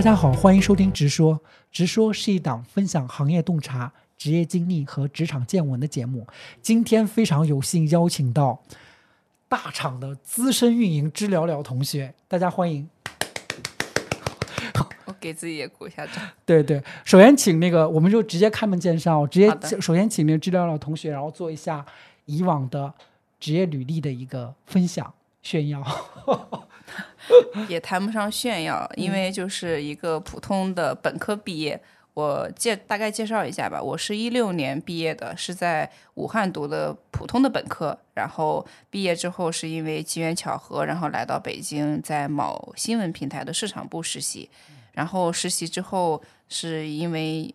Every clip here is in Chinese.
大家好，欢迎收听《直说》。《直说》是一档分享行业洞察、职业经历和职场见闻的节目。今天非常有幸邀请到大厂的资深运营知了了同学，大家欢迎。我给自己也鼓一下掌。对对，首先请那个，我们就直接开门见山，直接首先请那个知了了同学，然后做一下以往的职业履历的一个分享炫耀。也谈不上炫耀，因为就是一个普通的本科毕业。我介大概介绍一下吧，我是一六年毕业的，是在武汉读的普通的本科，然后毕业之后是因为机缘巧合，然后来到北京，在某新闻平台的市场部实习，然后实习之后是因为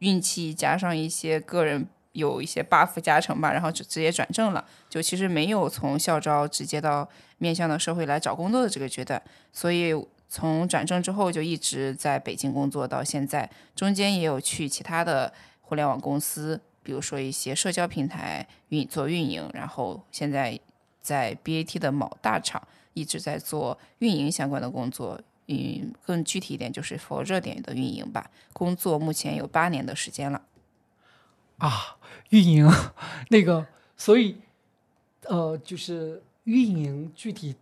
运气加上一些个人有一些 buff 加成吧，然后就直接转正了，就其实没有从校招直接到面向到社会来找工作的这个阶段，所以从转正之后就一直在北京工作到现在，中间也有去其他的互联网公司，比如说一些社交平台运做运营，然后现在在 BAT 的某大厂一直在做运营相关的工作。嗯，更具体一点就是 for 热点的运营吧，工作目前有八年的时间了。啊，运营那个，所以呃，就是运营具体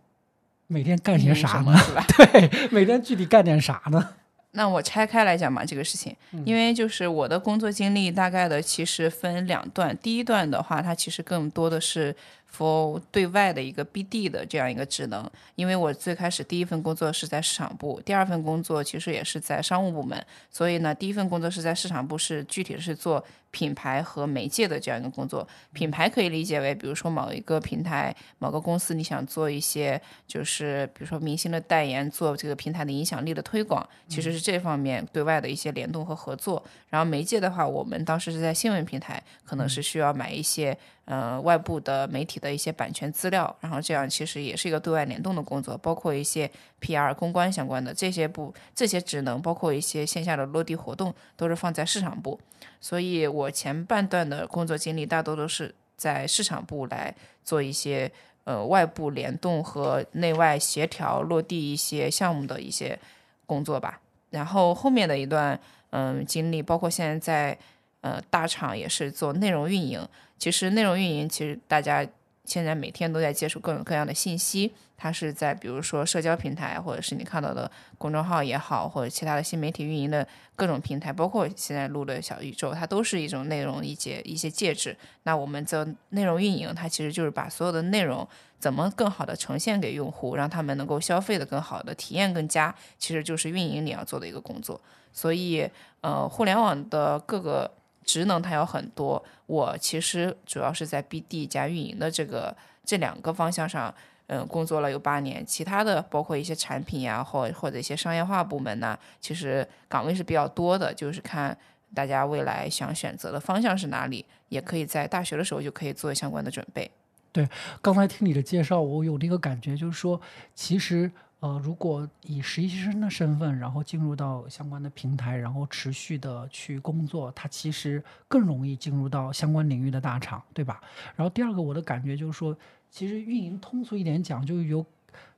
每天干些啥呢？对，每天具体干点啥呢？那我拆开来讲嘛，这个事情，因为就是我的工作经历大概的其实分两段，第一段的话，它其实更多的是 for 对外的一个 BD 的这样一个职能，因为我最开始第一份工作是在市场部，第二份工作其实也是在商务部门，所以呢，第一份工作是在市场部，是具体是做品牌和媒介的这样一个工作。品牌可以理解为，比如说某一个平台、某个公司，你想做一些就是比如说明星的代言，做这个平台的影响力的推广，其实是这方面对外的一些联动和合作。然后媒介的话，我们当时是在新闻平台，可能是需要买一些呃外部的媒体的一些版权资料，然后这样其实也是一个对外联动的工作，包括一些 PR 公关相关的这些部这些职能，包括一些线下的落地活动，都是放在市场部。所以我前半段的工作经历大多都是在市场部来做一些呃外部联动和内外协调落地一些项目的一些工作吧。然后后面的一段嗯经历，包括现在在呃大厂也是做内容运营。其实内容运营其实大家现在每天都在接触各种各样的信息，它是在比如说社交平台，或者是你看到的公众号也好，或者其他的新媒体运营的各种平台，包括现在录的小宇宙，它都是一种内容一些一些介质。那我们做内容运营，它其实就是把所有的内容怎么更好的呈现给用户，让他们能够消费的更好的体验更佳，其实就是运营你要做的一个工作。所以，呃，互联网的各个职能它有很多，我其实主要是在 BD 加运营的这个这两个方向上。嗯，工作了有八年，其他的包括一些产品呀，或或者一些商业化部门呐，其实岗位是比较多的，就是看大家未来想选择的方向是哪里，也可以在大学的时候就可以做相关的准备。对刚才听你的介绍，我有那个感觉，就是说，其实呃，如果以实习生的身份，然后进入到相关的平台，然后持续的去工作，它其实更容易进入到相关领域的大厂，对吧？然后第二个，我的感觉就是说，其实运营通俗一点讲，就有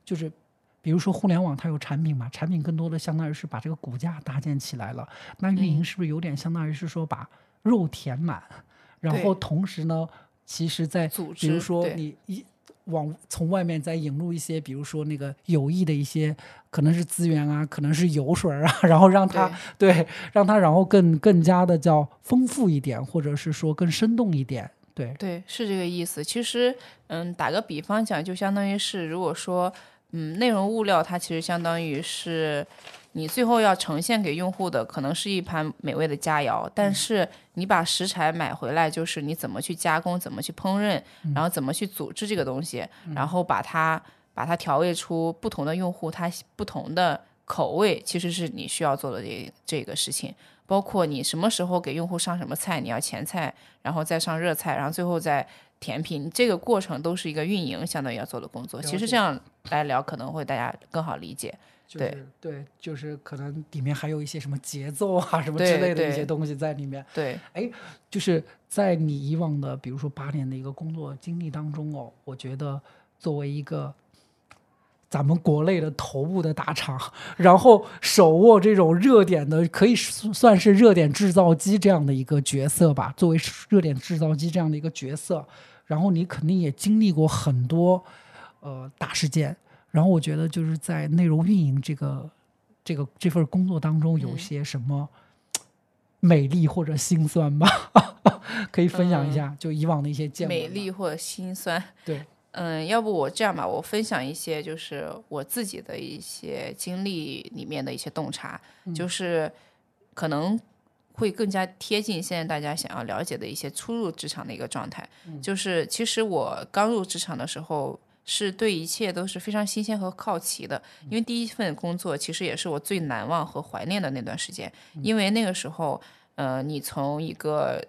就是。比如说互联网它有产品嘛，产品更多的相当于是把这个骨架搭建起来了。那运营嗯是不是有点相当于是说把肉填满，然后同时呢，其实在组比如说你一往从外面再引入一些，比如说那个有益的一些，可能是资源啊，可能是油水儿啊，然后让它对让它然后更更加的叫丰富一点，或者是说更生动一点。对，对，是这个意思。其实，嗯，打个比方讲，就相当于是，如果说，嗯，内容物料它其实相当于是你最后要呈现给用户的，可能是一盘美味的佳肴，但是你把食材买回来，就是你怎么去加工，怎么去烹饪，然后怎么去组织这个东西，然后把它把它调味出不同的用户他不同的口味，其实是你需要做的这这个事情。包括你什么时候给用户上什么菜，你要前菜，然后再上热菜，然后最后再甜品，这个过程都是一个运营相当于要做的工作。其实这样来聊可能会大家更好理解。对就是对，就是可能里面还有一些什么节奏啊什么之类的一些东西在里面。对，哎就是在你以往的，比如说八年的一个工作经历当中哦，我觉得作为一个，咱们国内的头部的大厂，然后手握这种热点的，可以算是热点制造机这样的一个角色吧。作为热点制造机这样的一个角色，然后你肯定也经历过很多呃大事件。然后我觉得就是在内容运营这个这个这份工作当中，有些什么美丽或者心酸吧，可以分享一下，就以往的一些见美丽或者心酸，对。嗯，要不我这样吧，我分享一些就是我自己的一些经历里面的一些洞察，就是可能会更加贴近现在大家想要了解的一些初入职场的一个状态。就是其实我刚入职场的时候，是对一切都是非常新鲜和好奇的，因为第一份工作其实也是我最难忘和怀念的那段时间，因为那个时候，呃，你从一个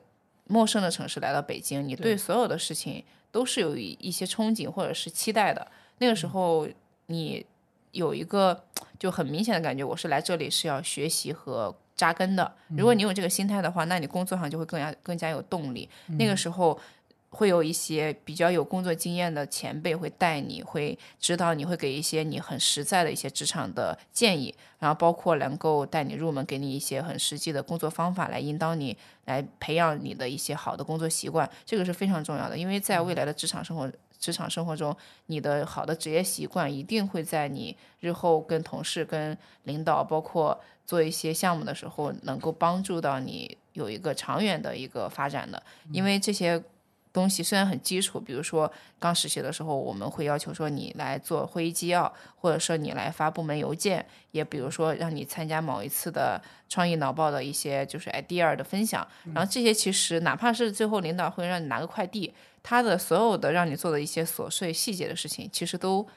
陌生的城市来到北京，你对所有的事情。都是有一些憧憬或者是期待的。那个时候，你有一个就很明显的感觉，我是来这里是要学习和扎根的。如果你有这个心态的话，那你工作上就会更加更加有动力。那个时候。会有一些比较有工作经验的前辈会带你，会指导你，会给一些你很实在的一些职场的建议，然后包括能够带你入门，给你一些很实际的工作方法来引导你，来培养你的一些好的工作习惯，这个是非常重要的。因为在未来的职场生活，职场生活中，你的好的职业习惯一定会在你日后跟同事、跟领导，包括做一些项目的时候，能够帮助到你有一个长远的一个发展的，因为这些。东西虽然很基础，比如说刚实习的时候，我们会要求说你来做会议纪要，或者说你来发部门邮件，也比如说让你参加某一次的创意脑报的一些就是 idea 的分享。然后这些其实哪怕是最后领导会让你拿个快递，他的所有的让你做的一些琐碎细节的事情，其实都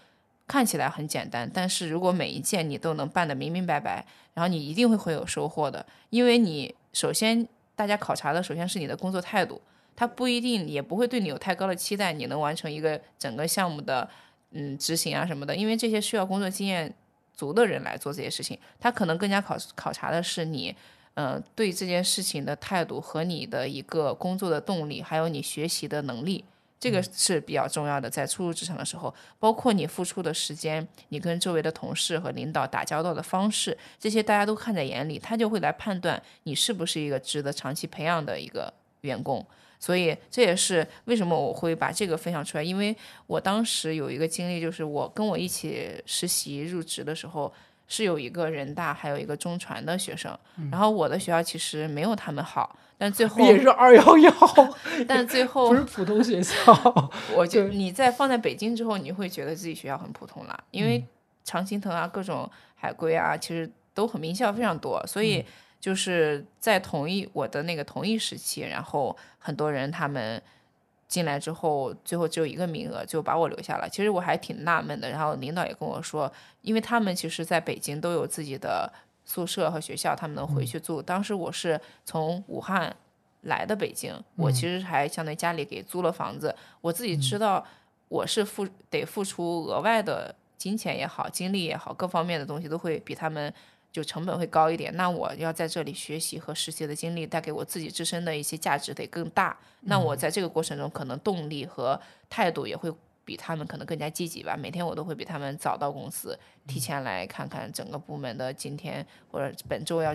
看起来很简单。但是如果每一件你都能办得明明白白，然后你一定会会有收获的，因为你首先大家考察的首先是你的工作态度。他不一定也不会对你有太高的期待，你能完成一个整个项目的嗯执行啊什么的，因为这些需要工作经验足的人来做这些事情，他可能更加考考察的是你呃对这件事情的态度和你的一个工作的动力，还有你学习的能力，这个是比较重要的。在初入职场的时候，包括你付出的时间，你跟周围的同事和领导打交道的方式，这些大家都看在眼里，他就会来判断你是不是一个值得长期培养的一个员工。所以这也是为什么我会把这个分享出来，因为我当时有一个经历，就是我跟我一起实习入职的时候，是有一个人大，还有一个中传的学生，然后我的学校其实没有他们好，但最后也是二幺幺，但最后 不是普通学校，我就你在放在北京之后，你会觉得自己学校很普通了，因为常青藤啊，各种海归啊，其实都很名校非常多，所以。就是在同一我的那个同一时期，然后很多人他们进来之后，最后只有一个名额，就把我留下了。其实我还挺纳闷的。然后领导也跟我说，因为他们其实在北京都有自己的宿舍和学校，他们能回去住。当时我是从武汉来的北京，我其实还相当于家里给租了房子。我自己知道我是付得付出额外的金钱也好，精力也好，各方面的东西都会比他们。就成本会高一点，那我要在这里学习和实习的经历带给我自己自身的一些价值得更大。那我在这个过程中，可能动力和态度也会比他们可能更加积极吧。每天我都会比他们早到公司，提前来看看整个部门的今天或者本周要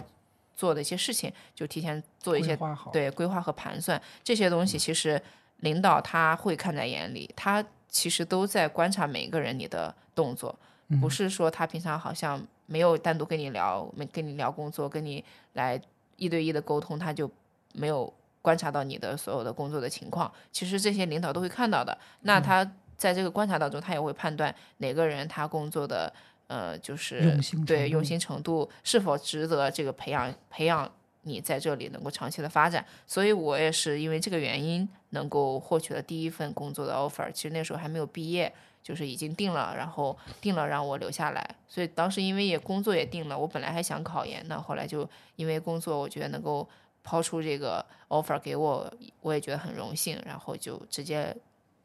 做的一些事情，就提前做一些对规划和盘算。这些东西其实领导他会看在眼里，他其实都在观察每一个人你的动作，不是说他平常好像。没有单独跟你聊，没跟你聊工作，跟你来一对一的沟通，他就没有观察到你的所有的工作的情况。其实这些领导都会看到的。那他在这个观察当中，他也会判断哪个人他工作的呃，就是对用心程度是否值得这个培养培养你在这里能够长期的发展。所以我也是因为这个原因能够获取了第一份工作的 offer。其实那时候还没有毕业。就是已经定了，然后定了让我留下来，所以当时因为也工作也定了，我本来还想考研呢，后来就因为工作，我觉得能够抛出这个 offer 给我，我也觉得很荣幸，然后就直接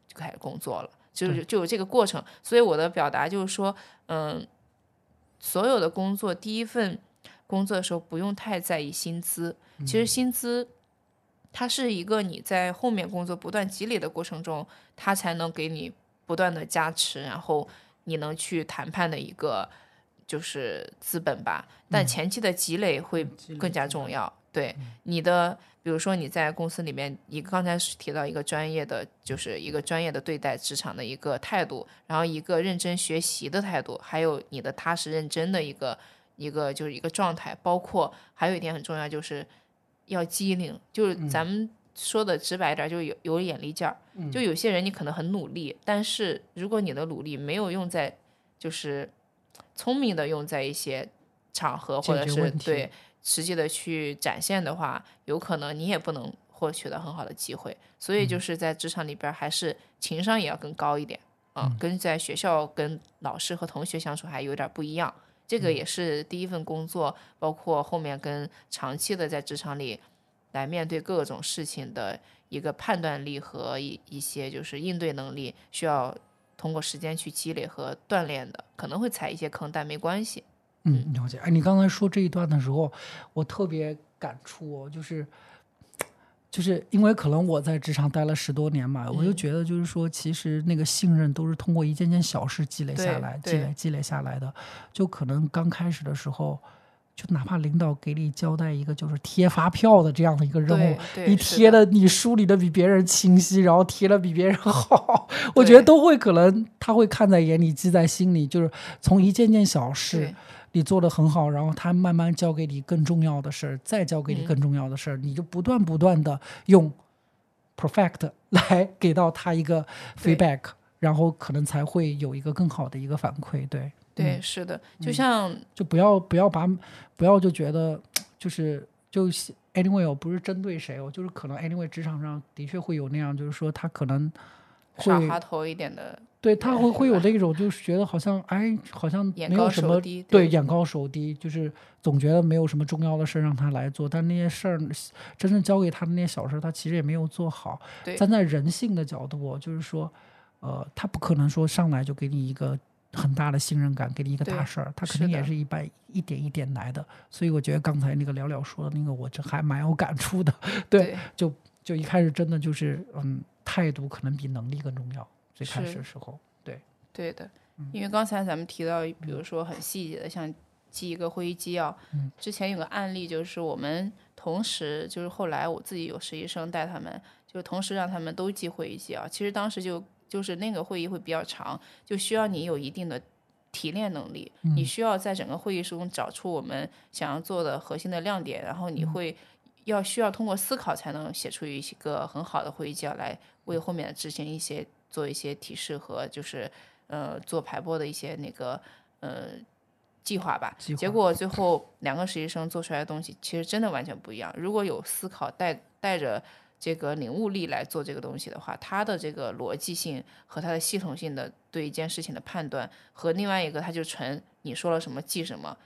就开始工作了，就是就有这个过程。所以我的表达就是说，嗯，所有的工作第一份工作的时候不用太在意薪资，其实薪资它是一个你在后面工作不断积累的过程中，它才能给你。不断的加持，然后你能去谈判的一个就是资本吧。但前期的积累会更加重要。对你的，比如说你在公司里面，你刚才提到一个专业的，就是一个专业的对待职场的一个态度，然后一个认真学习的态度，还有你的踏实认真的一个一个就是一个状态，包括还有一点很重要，就是要机灵，就是咱们说的直白一点，就有有眼力劲儿。就有些人你可能很努力，但是如果你的努力没有用在，就是聪明的用在一些场合或者是对。实际的去展现的话，有可能你也不能获取到很好的机会，所以就是在职场里边，还是情商也要更高一点啊，跟在学校跟老师和同学相处还有点不一样。这个也是第一份工作，包括后面跟长期的在职场里来面对各种事情的一个判断力和一一些就是应对能力，需要通过时间去积累和锻炼的，可能会踩一些坑，但没关系。嗯，了解。哎，你刚才说这一段的时候，我特别感触，就是，就是因为可能我在职场待了十多年嘛，我就觉得就是说，其实那个信任都是通过一件件小事积累下来、积累、积累下来的。就可能刚开始的时候，就哪怕领导给你交代一个就是贴发票的这样的一个任务，你贴的。你梳理的比别人清晰，然后贴的比别人好，我觉得都会可能他会看在眼里，记在心里，就是从一件件小事。你做的很好，然后他慢慢交给你更重要的事儿，再交给你更重要的事儿，你就不断不断的用 perfect 来给到他一个 feedback，然后可能才会有一个更好的一个反馈。对，对，是的，就像就不要不要把不要就觉得就是就 anyway 我不是针对谁，我就是可能 anyway 职场上的确会有那样，就是说他可能耍滑头一点的。对他会会有那种，就是觉得好像哎，好像没有什么对眼高手低，就是总觉得没有什么重要的事让他来做，但那些事儿真正交给他的那些小事，他其实也没有做好。站在人性的角度，就是说，呃，他不可能说上来就给你一个很大的信任感，给你一个大事儿，他肯定也是一般一点一点来的。所以我觉得刚才那个聊聊说的那个，我这还蛮有感触的。对，就就一开始真的就是嗯，态度可能比能力更重要。最开始的时候，对对的，因为刚才咱们提到，比如说很细节的，像记一个会议纪要。嗯，之前有个案例，就是我们同时，就是后来我自己有实习生带他们，就同时让他们都记会议纪要。其实当时就就是那个会议会比较长，就需要你有一定的提炼能力，你需要在整个会议中找出我们想要做的核心的亮点，然后你会要需要通过思考才能写出一个很好的会议纪要来为后面的执行一些。做一些提示和就是呃做排播的一些那个呃计划吧，结果最后两个实习生做出来的东西其实真的完全不一样。如果有思考带带着这个领悟力来做这个东西的话，他的这个逻辑性和他的系统性的对一件事情的判断，和另外一个他就纯你说了什么记什么。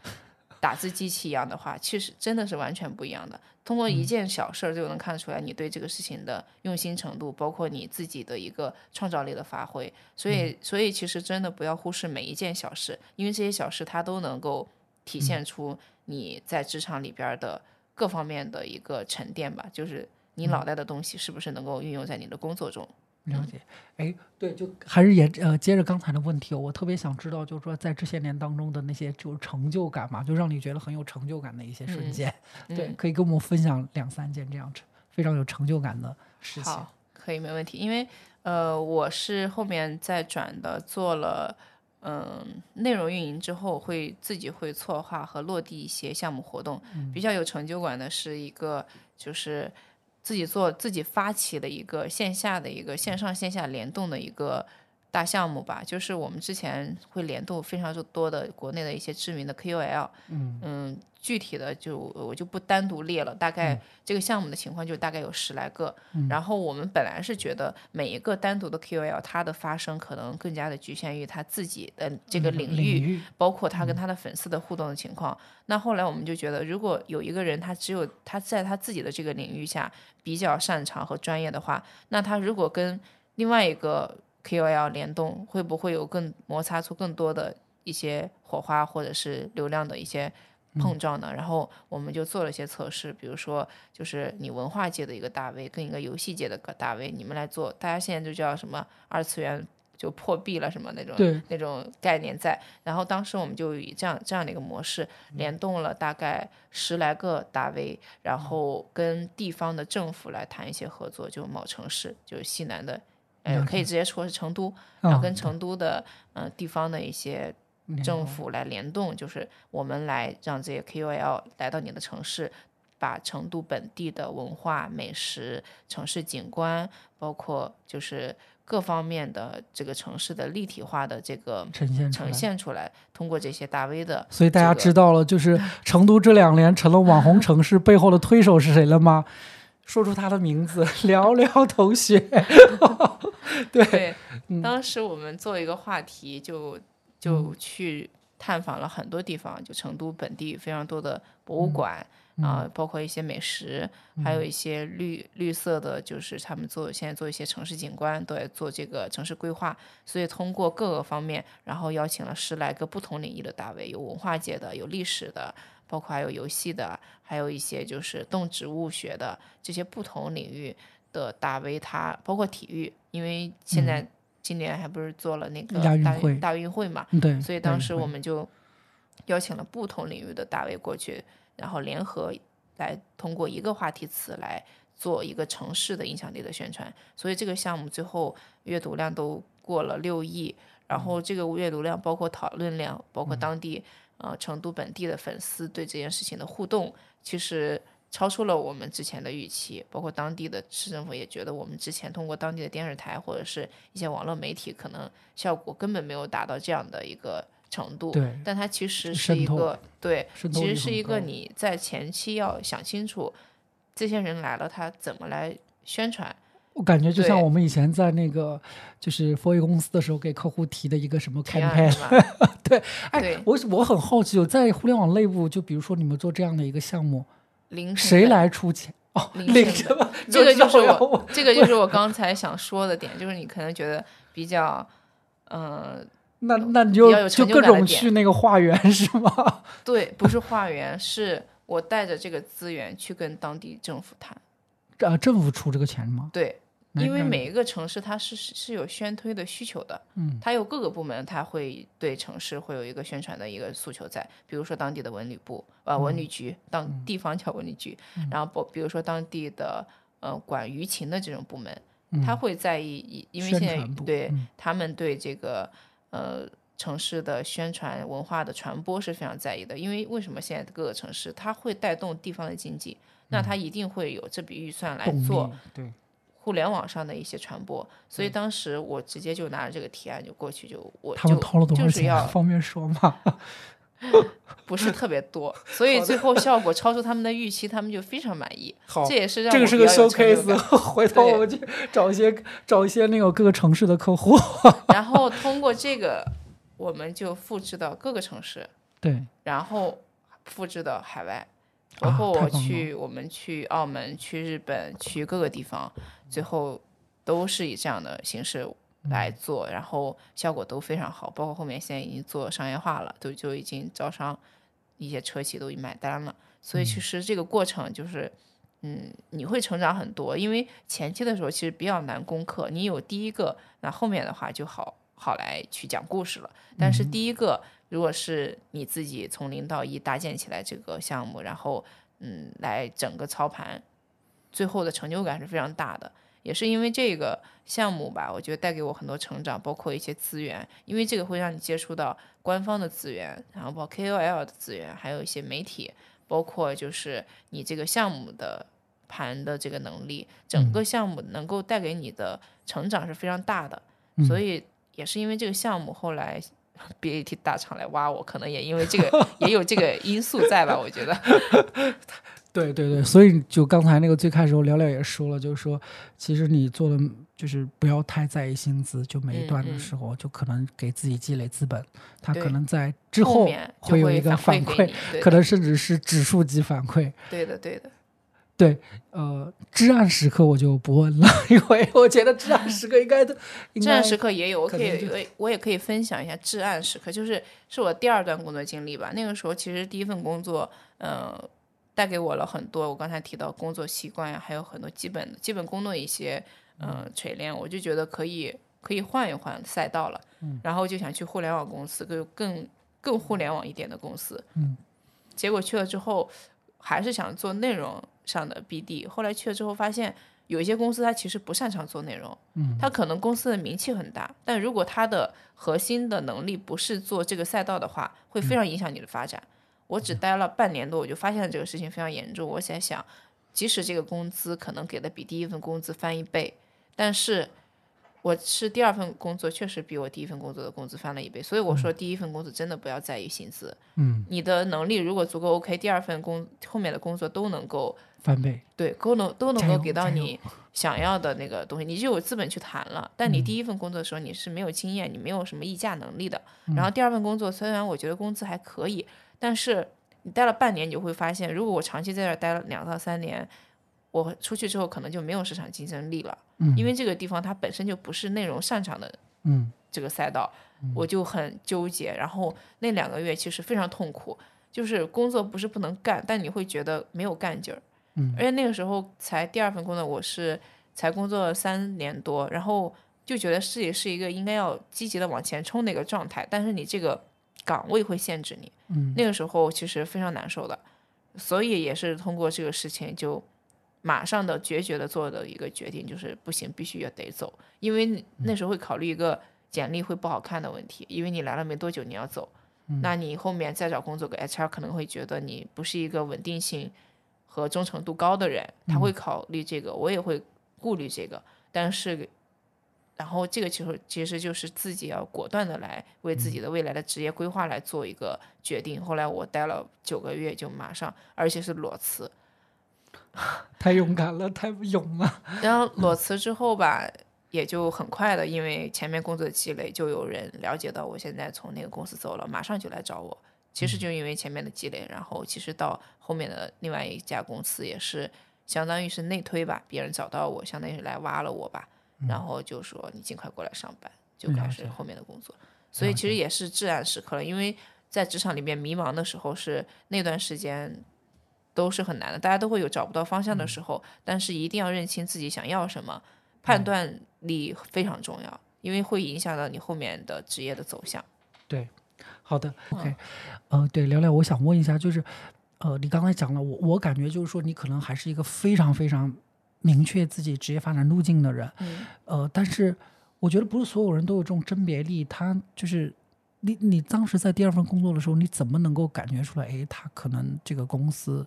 打字机器一样的话，其实真的是完全不一样的。通过一件小事儿就能看出来你对这个事情的用心程度，包括你自己的一个创造力的发挥。所以，所以其实真的不要忽视每一件小事，因为这些小事它都能够体现出你在职场里边的各方面的一个沉淀吧。就是你脑袋的东西是不是能够运用在你的工作中。了解，哎，对，就还是也呃，接着刚才的问题，我特别想知道，就是说在这些年当中的那些就是成就感嘛，就让你觉得很有成就感的一些瞬间，对，可以跟我们分享两三件这样非常有成就感的事情。好，可以，没问题。因为呃，我是后面再转的，做了嗯内容运营之后，会自己会策划和落地一些项目活动，比较有成就感的是一个就是。自己做自己发起的一个线下的一个线上线下联动的一个大项目吧，就是我们之前会联动非常多的国内的一些知名的 KOL，嗯嗯。具体的就我就不单独列了，大概这个项目的情况就大概有十来个。然后我们本来是觉得每一个单独的 QL，它的发生可能更加的局限于他自己的这个领域，包括他跟他的粉丝的互动的情况。那后来我们就觉得，如果有一个人他只有他在他自己的这个领域下比较擅长和专业的话，那他如果跟另外一个 KOL 联动，会不会有更摩擦出更多的一些火花，或者是流量的一些？碰撞的，然后我们就做了一些测试，比如说，就是你文化界的一个大 V 跟一个游戏界的个大 V，你们来做，大家现在就叫什么二次元就破壁了什么那种那种概念在。然后当时我们就以这样这样的一个模式，联动了大概十来个大 V，然后跟地方的政府来谈一些合作，就某城市，就是西南的，呃，可以直接说是成都，然后啊跟成都的嗯、呃地方的一些政府来联动，就是我们来让这些 KOL 来到你的城市，把成都本地的文化、美食、城市景观，包括就是各方面的这个城市的立体化的这个呈呈现出来。现出来，通过这些大 V 的，所以大家知道了，就是 成都这两年成了网红城市背后的推手是谁了吗？说出他的名字，聊聊同学。对，当时我们做一个话题，就就去探访了很多地方，就成都本地非常多的博物馆啊、包括一些美食，还有一些绿绿色的，就是他们做现在做一些城市景观，都在做这个城市规划。所以通过各个方面，然后邀请了十来个不同领域的大 V，有文化界的，有历史的。包括还有游戏的，还有一些就是动植物学的这些不同领域的大 V，他包括体育，因为现在今年还不是做了那个大运会大运会嘛，对，所以当时我们就邀请了不同领域的大 V 过去，然后联合来通过一个话题词来做一个城市的影响力的宣传。所以这个项目最后阅读量都过了六亿，然后这个阅读量包括讨论量，包括当地呃成都本地的粉丝对这件事情的互动，其实。超出了我们之前的预期，包括当地的市政府也觉得我们之前通过当地的电视台或者是一些网络媒体，可能效果根本没有达到这样的一个程度。对但它其实是一个对，其实是一个你在前期要想清楚，这些人来了，他怎么来宣传。我感觉就像我们以前在那个就是 for 公司的时候给客户提的一个什么 campaign，是吧？哎对，我我很好奇，有在互联网内部，就比如说你们做这样的一个项目，零成谁？来出钱？哦，零领成着吧，这个就是我，这个就是我刚才想说的点，就是你可能觉得比较，嗯、那那你就就就各种去那个化缘是吗？对，不是化缘，是我带着这个资源去跟当地政府谈。啊，政府出这个钱吗？对，因为每一个城市它是是有宣推的需求的，嗯，它有各个部门，它会对城市会有一个宣传的一个诉求在，比如说当地的文旅部，呃，文旅局，当地方叫文旅局，然后不，比如说当地的呃管舆情的这种部门，他会在意，因为现在对嗯。他们对这个呃城市的宣传文化的传播是非常在意的，因为为什么现在各个城市它会带动地方的经济，那它一定会有这笔预算来做对，互联网上的一些传播，所以当时我直接就拿着这个提案就过去就我就他们掏了多少钱？就是要方便说吗？不是特别多，所以最后效果超出他们的预期，他们就非常满意。好这也是让这个是个 showcase，回头我们去找一些找一些那个各个城市的客户。然后 通过这个，我们就复制到各个城市，对，然后复制到海外，啊包括我去、我们去澳门、去日本、去各个地方，最后都是以这样的形式来嗯做，然后效果都非常好。包括后面现在已经做商业化了，都就已经招商，一些车企都已经买单了。所以嗯其实这个过程就是。嗯，你会成长很多，因为前期的时候其实比较难攻克。你有第一个，那后面的话就好好来去讲故事了。但是第一个，如果是你自己从零到一搭建起来这个项目，然后嗯来整个操盘，最后的成就感是非常大的。也是因为这个项目吧，我觉得带给我很多成长，包括一些资源，因为这个会让你接触到官方的资源，然后包括 KOL 的资源，还有一些媒体，包括就是你这个项目的盘的这个能力，整个项目能够带给你的成长是非常大的。所以也是因为这个项目，后来 BAT 大厂来挖我，可能也因为这个 也有这个因素在吧，我觉得。对对对，所以就刚才那个最开始我聊聊也说了，就是说，其实你做的就是不要太在意薪资，就每一段的时候，就可能给自己积累资本，它对可能在之后会有一个反反馈可能甚至是指数级反馈。对的对的。对，呃，至暗时刻我就不问了，因为我觉得至暗时刻应该都 至暗时刻也有，我可以我也我也可以分享一下至暗时刻，就是是我第二段工作经历吧。那个时候其实第一份工作，呃，带给我了很多我刚才提到工作习惯呀，还有很多基本基本工作一些呃锤炼，我就觉得可以可以换一换赛道了，嗯。然后就想去互联网公司，更更更互联网一点的公司，嗯，结果去了之后还是想做内容上的 BD，后来去了之后发现有一些公司它其实不擅长做内容，嗯，它可能公司的名气很大，但如果它的核心的能力不是做这个赛道的话，会非常影响你的发展。我只待了半年多，我就发现了这个事情非常严重。我在想，即使这个工资可能给的比第一份工资翻一倍，但是我是第二份工作确实比我第一份工作的工资翻了一倍，所以我说第一份工作真的不要在意薪资，嗯，你的能力如果足够 OK，第二份工后面的工作都能够翻倍，对，都能都能够给到你 想要的那个东西，你就有资本去谈了。但你第一份工作的时候，你是没有经验，你没有什么议价能力的。然后第二份工作，虽然我觉得工资还可以，但是你待了半年，你就会发现，如果我长期在这儿待了两到三年，我出去之后可能就没有市场竞争力了，嗯因为这个地方它本身就不是内容擅长的嗯这个赛道，我就很纠结。然后那两个月其实非常痛苦，就是工作不是不能干，但你会觉得没有干劲儿。嗯。而且那个时候才第二份工作，我是才工作了三年多，然后就觉得自己是一个应该要积极的往前冲的一个状态，但是你这个岗位会限制你。嗯。那个时候其实非常难受的，所以也是通过这个事情就马上的决绝的做的一个决定，就是不行，必须要得走，因为那时候会考虑一个简历会不好看的问题，因为你来了没多久你要走，那你后面再找工作，个 HR 可能会觉得你不是一个稳定性和忠诚度高的人，他会考虑这个，我也会顾虑这个，但是。然后这个其实其实就是自己要果断的来为自己的未来的职业规划来做一个决定。后来我待了九个月，就马上，而且是裸辞。太勇敢了，太勇了，然后裸辞之后吧，也就很快的，因为前面工作的积累，就有人了解到我现在从那个公司走了，马上就来找我。其实就因为前面的积累，然后其实到后面的另外一家公司也是相当于是内推吧，别人找到我，相当于是来挖了我吧，然后就说你尽快过来上班，就开始后面的工作。所以其实也是至暗时刻了，因为在职场里面迷茫的时候是那段时间都是很难的，大家都会有找不到方向的时候，但是一定要认清自己想要什么，判断力非常重要，因为会影响到你后面的职业的走向。对，好的，OK，呃，对，聊聊，我想问一下，就是，呃，你刚才讲了，我我感觉就是说，你可能还是一个非常非常明确自己职业发展路径的人，嗯。呃，但是我觉得不是所有人都有这种甄别力，他就是你你当时在第二份工作的时候，你怎么能够感觉出来，哎，他可能这个公司，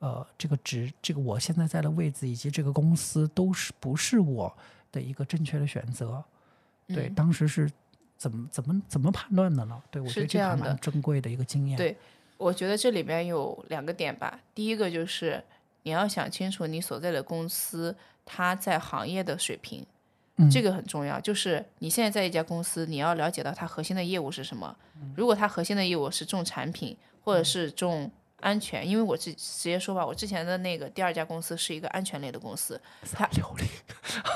呃，这个职，这个我现在在的位置以及这个公司都是不是我的一个正确的选择？对，嗯当时是怎么怎么怎么判断的呢？对我觉是得这样的蛮珍贵的一个经验。对我觉得这里边有两个点吧。第一个就是你要想清楚你所在的公司它在行业的水平，嗯这个很重要。就是你现在在一家公司，你要了解到它核心的业务是什么。嗯如果它核心的业务是重产品或者是重安全，因为我直直接说吧，我之前的那个第二家公司是一个安全类的公司，它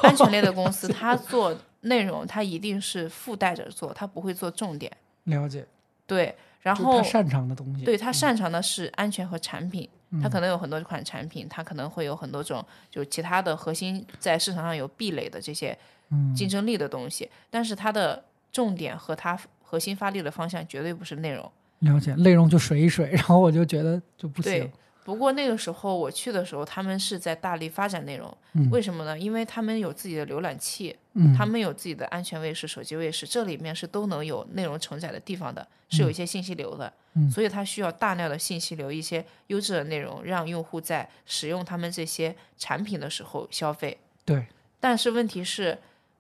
安全类的公司，它做内容，它一定是附带着做，它不会做重点。了解，对，然后他擅长的东西。对他擅长的是安全和产品，嗯他可能有很多款产品，他可能会有很多种就其他的核心在市场上有壁垒的这些嗯竞争力的东西，但是它的重点和它核心发力的方向绝对不是内容。了解，内容就水一水，然后我就觉得就不对行。，不过那个时候我去的时候，他们是在大力发展内容，嗯为什么呢？因为他们有自己的浏览器，嗯，他们有自己的安全卫士、手机卫士，这里面是都能有内容承载的地方的，是有一些信息流的，嗯所以它需要大量的信息流，一些优质的内容，让用户在使用他们这些产品的时候消费。对，但是问题是，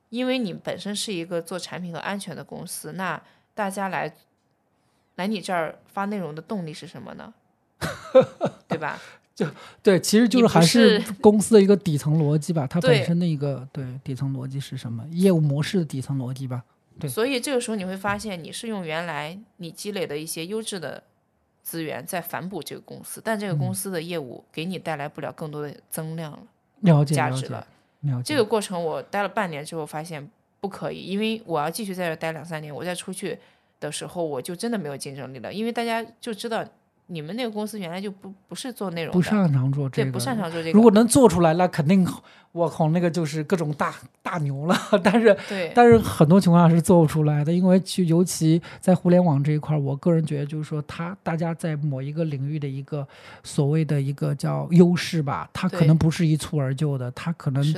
因为你本身是一个做产品和安全的公司，那大家来来你这儿发内容的动力是什么呢？对吧？就对，其实就是还是是 公司的一个底层逻辑吧，它本身的一个对底层逻辑是什么？业务模式的底层逻辑吧。对所以这个时候你会发现，你是用原来你积累的一些优质的资源在反哺这个公司，但这个嗯公司的业务给你带来不了更多的增量了、了解，了解，价值了。了解。这个过程我待了半年之后，发现不可以，因为我要继续在这儿待两三年，我再出去的时候我就真的没有竞争力了，因为大家就知道你们那个公司原来就不不是做内容的，不擅长做这对，个，不擅长做这个。如果能做出来，那肯定我靠，那个就是各种大大牛了。但是对，但是很多情况下是做不出来的，因为去尤其在互联网这一块儿，我个人觉得就是说，他大家在某一个领域的一个所谓的一个叫优势吧，它可能不是一蹴而就的，它可能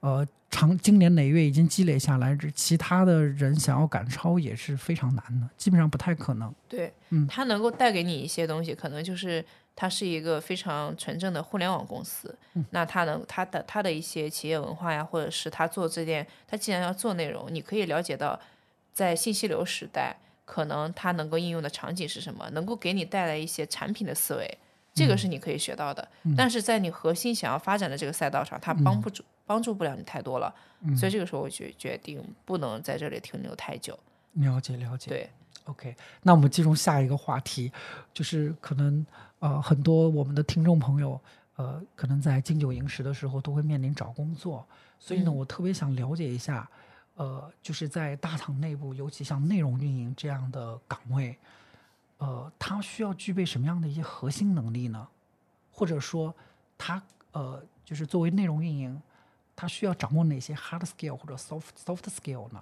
呃长经年累月已经积累下来，这其他的人想要赶超也是非常难的，基本上不太可能。对，嗯它能够带给你一些东西，可能就是它是一个非常纯正的互联网公司。嗯那它能它的它的一些企业文化呀，或者是它做这件，它既然要做内容，你可以了解到，在信息流时代，可能它能够应用的场景是什么，能够给你带来一些产品的思维。这个是你可以学到的，但是在你核心想要发展的这个赛道上，它帮不助、帮助不了你太多了，所以这个时候我决决定不能在这里停留太久。了解了解。对，OK，那我们进入下一个话题，就是可能呃很多我们的听众朋友呃可能在金九银十的时候都会面临找工作，所以呢，嗯我特别想了解一下，呃，就是在大厂内部，尤其像内容运营这样的岗位，呃，它需要具备什么样的一些核心能力呢？或者说，它呃就是作为内容运营，它需要掌握哪些 hard skill 或者 soft soft skill 呢？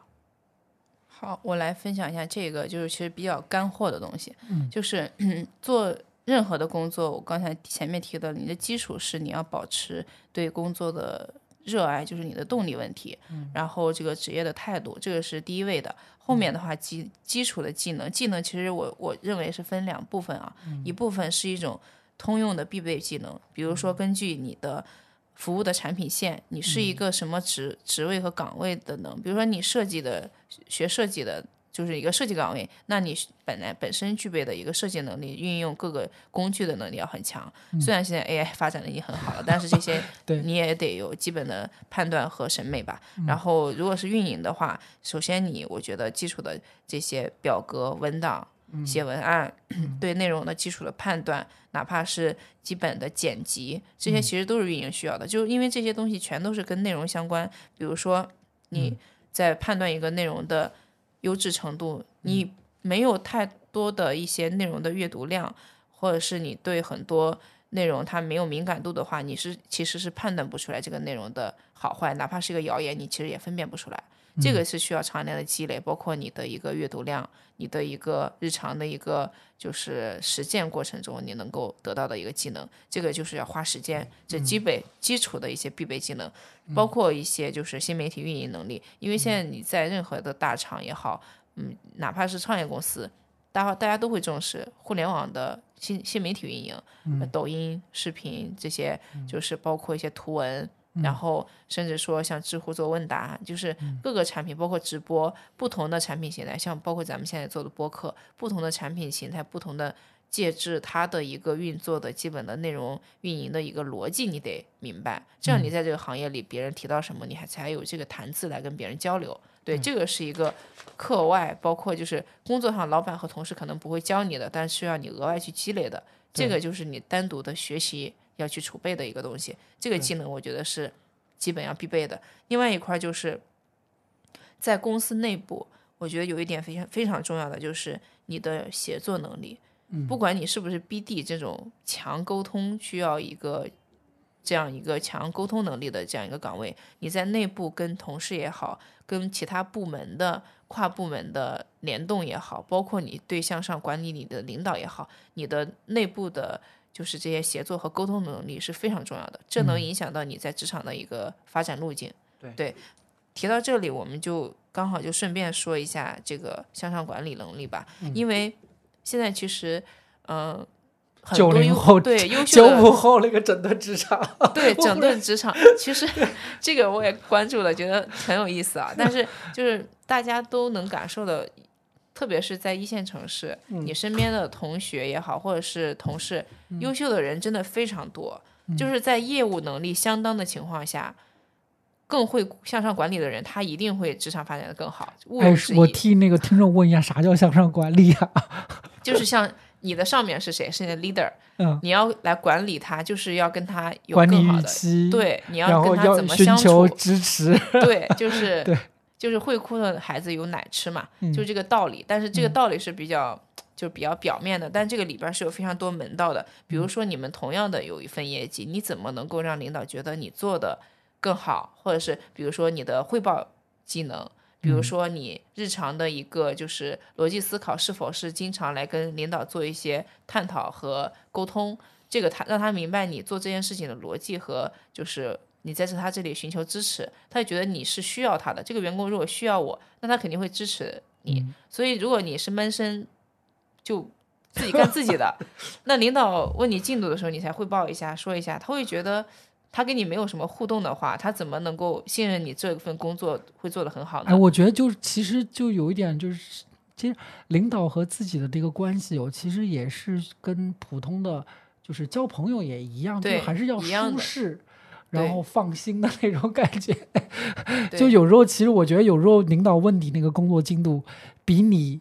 好，我来分享一下这个，就是其实比较干货的东西，嗯。就是 做任何的工作，我刚才前面提到，你的基础是你要保持对工作的热爱，就是你的动力问题，然后这个职业的态度，这个是第一位的。后面的话基基础的技能，技能其实我我认为是分两部分啊，一部分是一种通用的必备技能，比如说根据你的服务的产品线，你是一个什么职职位和岗位的能，比如说你设计的学设计的，就是一个设计岗位，那你本来本身具备的一个设计能力，运用各个工具的能力要很强。虽然现在 AI 发展的已经很好了，但是这些 你也得有基本的判断和审美吧。然后如果是运营的话，首先你我觉得基础的这些表格、文档、写文案，对内容的基础的判断，哪怕是基本的剪辑，这些其实都是运营需要的。就是因为这些东西全都是跟内容相关，比如说你在判断一个内容的优质程度，你没有太多的一些内容的阅读量，或者是你对很多内容它没有敏感度的话，你是其实是判断不出来这个内容的好坏，哪怕是一个谣言，你其实也分辨不出来。这个是需要常年的积累，包括你的一个阅读量，你的一个日常的一个就是实践过程中你能够得到的一个技能，这个就是要花时间，这基本基础的一些必备技能，包括一些就是新媒体运营能力，因为现在你在任何的大厂也好，嗯，哪怕是创业公司，大大家都会重视互联网的新新媒体运营，呃抖音、视频这些，就是包括一些图文。然后甚至说像知乎做问答，就是各个产品，包括直播，不同的产品形态，像包括咱们现在做的播客，不同的产品形态，不同的介质，它的一个运作的基本的内容运营的一个逻辑，你得明白，这样你在这个行业里，别人提到什么，你还才有这个谈资来跟别人交流。对，这个是一个课外，包括就是工作上，老板和同事可能不会教你的，但是需要你额外去积累的，这个就是你单独的学习要去储备的一个东西。这个技能我觉得是基本要必备的。另外一块就是在公司内部，我觉得有一点非常非常重要的就是你的协作能力。不管你是不是 BD 这种强沟通需要一个这样一个强沟通能力的这样一个岗位，你在内部跟同事也好，跟其他部门的跨部门的联动也好，包括你对向上管理你的领导也好，你的内部的。就是这些协作和沟通能力是非常重要的，这能影响到你在职场的一个发展路径。对提到这里，我们就刚好就顺便说一下这个向上管理能力吧，因为现在其实，嗯、很多90优后对优秀九的五后那个整顿职场，对 整顿职场，其实这个我也关注了，觉得很有意思啊。但是就是大家都能感受的，特别是在一线城市，嗯你身边的同学也好，或者是同事，嗯优秀的人真的非常多。就是在业务能力相当的情况下，更会向上管理的人，他一定会职场发展的更好。我替那个听众问一下，啥叫向上管理啊？就是像你的上面是谁，是你的 leader，嗯，你要来管理他，就是要跟他有管理更好的。预期，，对，你要跟他怎么相寻求处，支持，对，就是 对就是会哭的孩子有奶吃嘛，嗯就这个道理。但是这个嗯道理是比较，就比较表面的，但这个里边是有非常多门道的。比如说，你们同样的有一份业绩，你怎么能够让领导觉得你做的更好？或者是比如说你的汇报技能，比如说你日常的一个就是逻辑思考是否是经常来跟领导做一些探讨和沟通？这个他让他明白你做这件事情的逻辑和就是你在这他这里寻求支持，他就觉得你是需要他的。这个员工如果需要我，那他肯定会支持你。所以如果你是闷声。就自己干自己的，那领导问你进度的时候，你才汇报一下，说一下，他会觉得他跟你没有什么互动的话，他怎么能够信任你这份工作会做得很好呢？哎，我觉得就是其实就有一点就是，其实领导和自己的这个关系，有其实也是跟普通的就是交朋友也一样，就还是要舒适，然后放心的那种感觉。就有时候，其实我觉得有时候领导问你那个工作进度，比你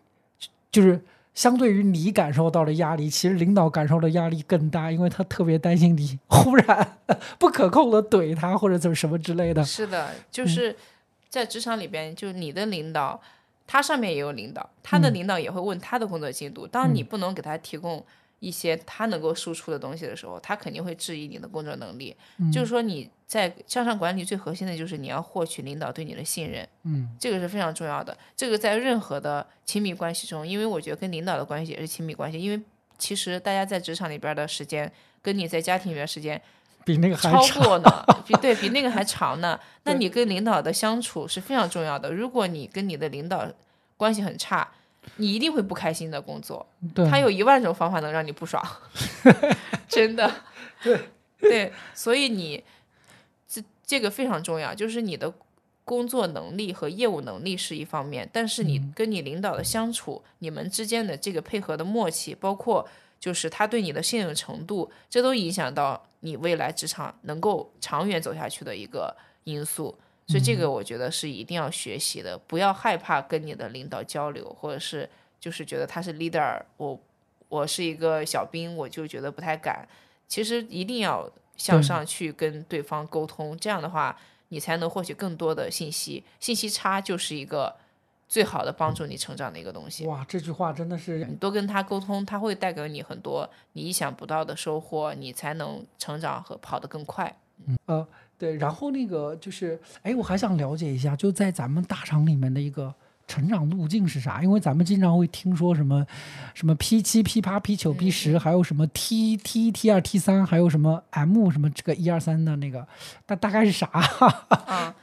就是。相对于你感受到的压力，其实领导感受的压力更大，因为他特别担心你忽然不可控的怼他或者怎么什么之类的。是的，就是在职场里边，就你的领导，他上面也有领导，他的领导也会问他的工作进度。当你不能给他提供。一些他能够输出的东西的时候，他肯定会质疑你的工作能力。就是说你在向上管理最核心的就是你要获取领导对你的信任，嗯，这个是非常重要的。这个在任何的亲密关系中，因为我觉得跟领导的关系也是亲密关系。因为其实大家在职场里边的时间，跟你在家庭里边时间比那个还超过呢，比对比那个还长呢。那你跟领导的相处是非常重要的。如果你跟你的领导关系很差，你一定会不开心的工作，他有一万种方法能让你不爽，真的，对。对，所以你这这个非常重要，就是你的工作能力和业务能力是一方面，但是你跟你领导的相处，你们之间的这个配合的默契，包括就是他对你的信任程度，这都影响到你未来职场能够长远走下去的一个因素。所以这个我觉得是一定要学习的，不要害怕跟你的领导交流，或者是就是觉得他是 leader，我我是一个小兵，我就觉得不太敢。其实一定要向上去跟对方沟通，这样的话你才能获取更多的信息。信息差就是一个最好的帮助你成长的一个东西。哇，这句话真的是你多跟他沟通，他会带给你很多你意想不到的收获，你才能成长和跑得更快。嗯呃。对，然后那个就是，哎，我还想了解一下，就在咱们大厂里面的一个成长路径是啥？因为咱们经常会听说什么，什么 P 七、P 八、P 九、P 十，还有什么 T、T、T 二、T 三，还有什么 M 什么这个一二三的那个，大大概是啥？啊，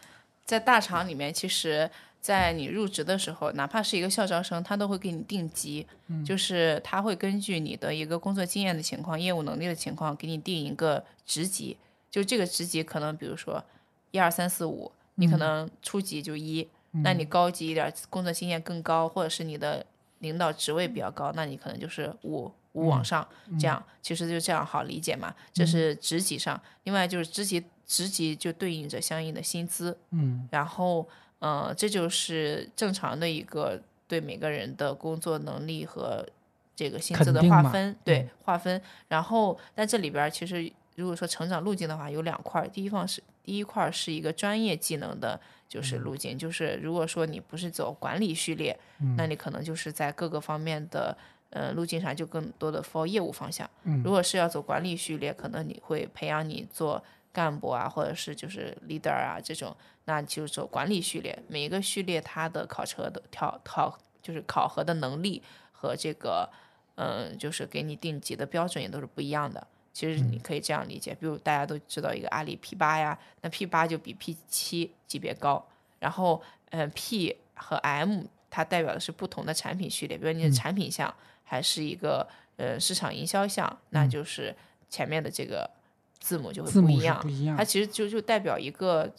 在大厂里面，其实，在你入职的时候，哪怕是一个校招生，他都会给你定级，就是他会根据你的一个工作经验的情况、业务能力的情况，给你定一个职级。就这个职级可能，比如说一二三四五，你可能初级就一，那你高级一点，工作经验更高，或者是你的领导职位比较高，那你可能就是五五往上，这样其实就这样好理解嘛。这是职级上，另外就是职级职级就对应着相应的薪资，嗯，然后呃，这就是正常的一个对每个人的工作能力和这个薪资的划分，对划分。然后但这里边其实。如果说成长路径的话，有两块儿。第一方是第一块儿是一个专业技能的，就是路径。就是如果说你不是走管理序列，那你可能就是在各个方面的呃路径上就更多的 for 业务方向。如果是要走管理序列，可能你会培养你做干部啊，或者是就是 leader 啊这种，那就走管理序列。每一个序列它的考核的考考就是考核的能力和这个嗯就是给你定级的标准也都是不一样的。其实你可以这样理解，比如大家都知道一个阿里 P 八呀，那 P 八就比 P 七级别高。然后，嗯，P 和 M 它代表的是不同的产品序列，比如你的产品项还是一个呃市场营销项，那就是前面的这个字母就会不一样。不一样。它其实就就代表一个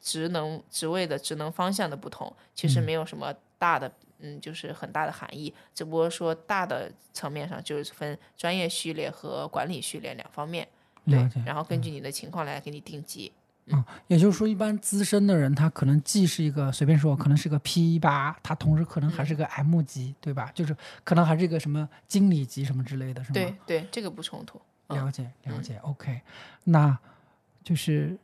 职能职位的职能方向的不同，其实没有什么大的。嗯，就是很大的含义，只不过说大的层面上就是分专业序列和管理序列两方面，对，然后根据你的情况来给你定级。嗯，也就是说，一般资深的人他可能既是一个随便说，可能是个 P 八，他同时可能还是个 M 级，对吧？就是可能还是一个什么经理级什么之类的，是吗？对对，这个不冲突。了解了解，OK，那就是。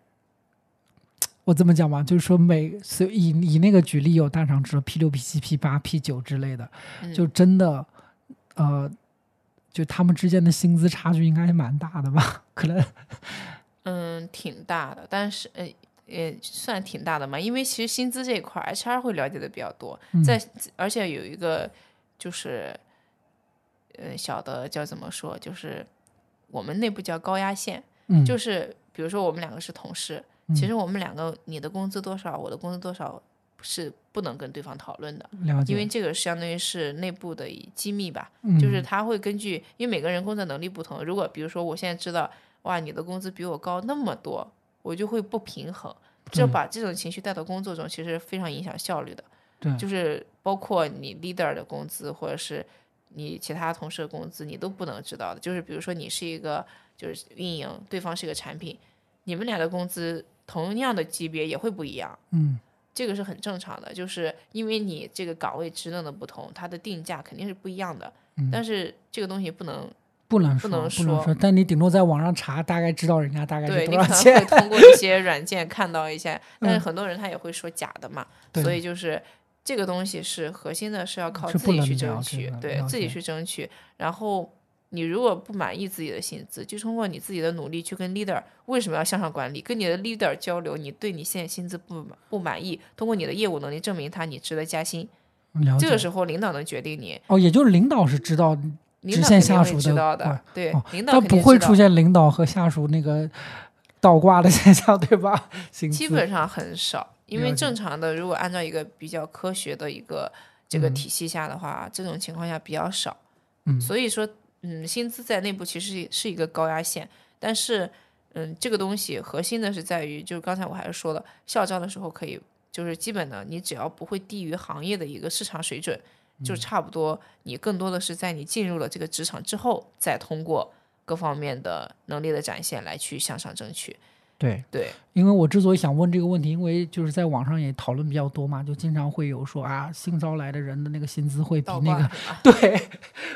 我这么讲吧，就是说每所以以那个举例，有大厂知道 P 六、P 七、P 八、P 九之类的，就真的呃，就他们之间的薪资差距应该蛮大的吧？可能嗯，挺大的，但是呃，也算挺大的嘛。因为其实薪资这一块，HR 会了解的比较多，嗯在而且有一个就是呃小的叫怎么说，就是我们内部叫高压线，嗯，就是比如说我们两个是同事，嗯其实我们两个你的工资多少，我的工资多少是不能跟对方讨论的，因为这个相当于是内部的机密吧。嗯就是他会根据，因为每个人工作能力不同，如果比如说我现在知道，哇，你的工资比我高那么多，我就会不平衡，这把这种情绪带到工作中，其实非常影响效率的。对就是包括你 leader 的工资，或者是你其他同事的工资，你都不能知道的。就是比如说你是一个就是运营，对方是一个产品，你们俩的工资同样的级别也会不一样。嗯这个是很正常的，就是因为你这个岗位职能的不同，它的定价肯定是不一样的。嗯但是这个东西不能不能说不能说但你顶多在网上查，大概知道人家大概对你可能会。通过一些软件看到一些，但是嗯很多人他也会说假的嘛，对所以就是这个东西是核心的，是要靠自己去争取对自己去争取。然后你如果不满意自己的薪资，就通过你自己的努力去跟 leader 为什么要向上管理，跟你的 leader 交流，你对你现在薪资不满不满意，通过你的业务能力证明他你值得加薪。这个时候领导能决定你，哦，也就是领导是知道，领直线下属的知道的管，对哦，领导但肯定知道不会出现领导和下属那个倒挂的 现象，对吧？基本上很少，因为正常的，如果按照一个比较科学的一个这个嗯体系下的话，这种情况下比较少。嗯所以说，嗯，薪资在内部其实是一个高压线，但是，嗯，这个东西核心的是在于，就是刚才我还是说了，校招的时候可以，就是基本的，你只要不会低于行业的一个市场水准，就差不多。你更多的是在你进入了这个职场之后，再通过各方面的能力的展现来去向上争取。对，对，因为我之所以想问这个问题，因为就是在网上也讨论比较多嘛，就经常会有说啊，新招来的人的那个薪资会比那个对